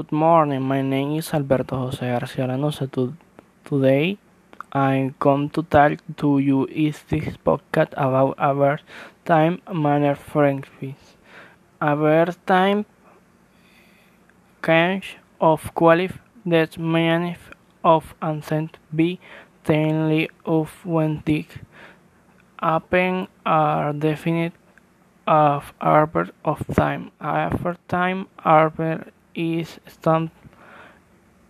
Good morning, my name is Alberto Jose Garcia Lanosa. Today I come to talk to you is this podcast about our time manner friendships. Our time change of quality that many of ancient be tenly of when the happen are definite of arbor of time. After time arbor is stamped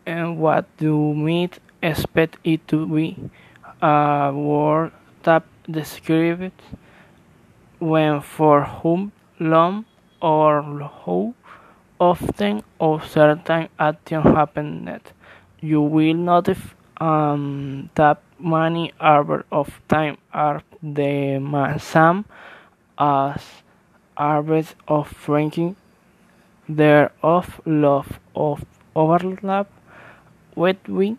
and what you might expect it to be a word that describes when for whom long or how often or certain action happened. You will notice um, that many hours of time are the same as hours of drinking there of love of overlap between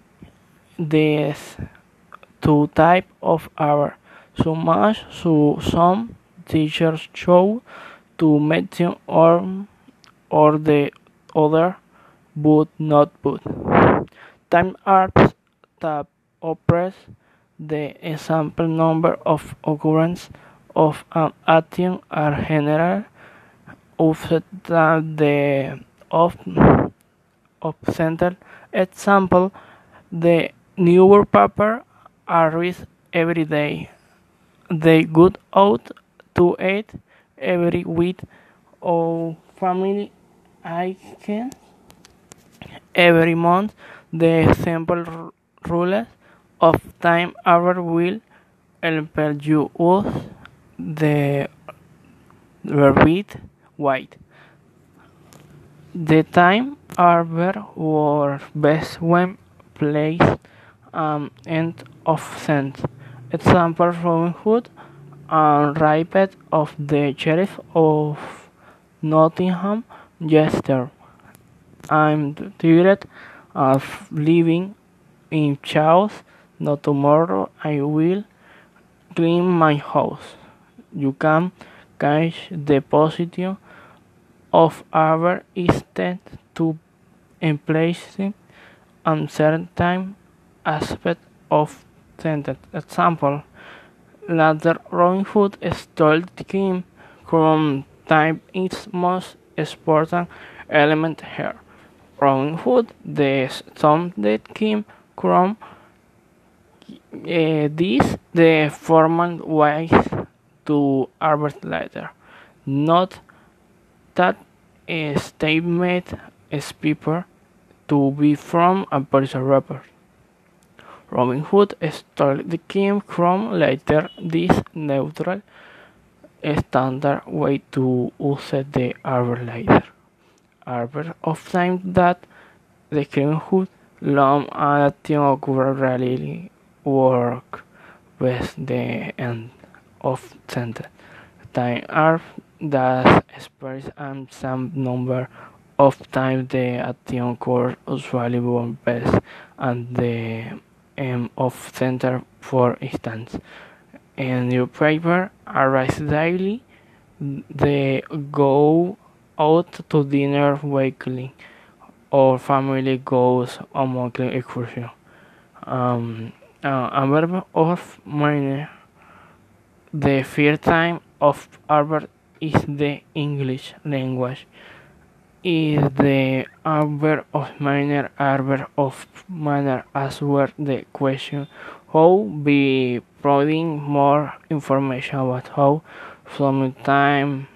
these two types of error so much so some teachers show to mention or or the other but not but. Time arts that oppress the example number of occurrence of an action are general offset the of of center example the newspaper are read every day. They go out to eat every week. Or family I can every month the simple rules of time hour will help you use the verbit white. The time arbor was best when placed um, end of sentence. Example Robin Hood and Rabbit of the Sheriff of Nottingham Jester. I'm tired of living in chaos. Not tomorrow I will clean my house. You can catch the position of our instead to emplacing uncertain time aspect of sentence. Example, later Robin Hood stole the king from time its most important element here. Robin Hood, the son that came from uh, this the formal way to Albert later. Not that statement is paper to be from a person rapper. Robin Hood stole the king from later this neutral standard way to use the arbor later. Arbor of time that the king Hood long occur really work with the end of sentence. Time are that express and some number of times the action occurs usually one best and the end of center for instance. In your paper arise daily they go out to dinner weekly or family goes on monthly excursion. Um, uh, a verb of minor the first time of Albert is the English language. Is the verb of minor verb of manner as well the question how be providing more information about how from time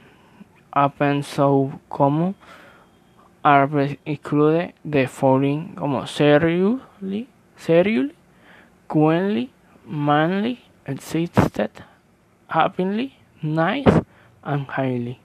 happens so common are include the following como seriously, seriously, queenly, manly, existed, happily, nice, and highly.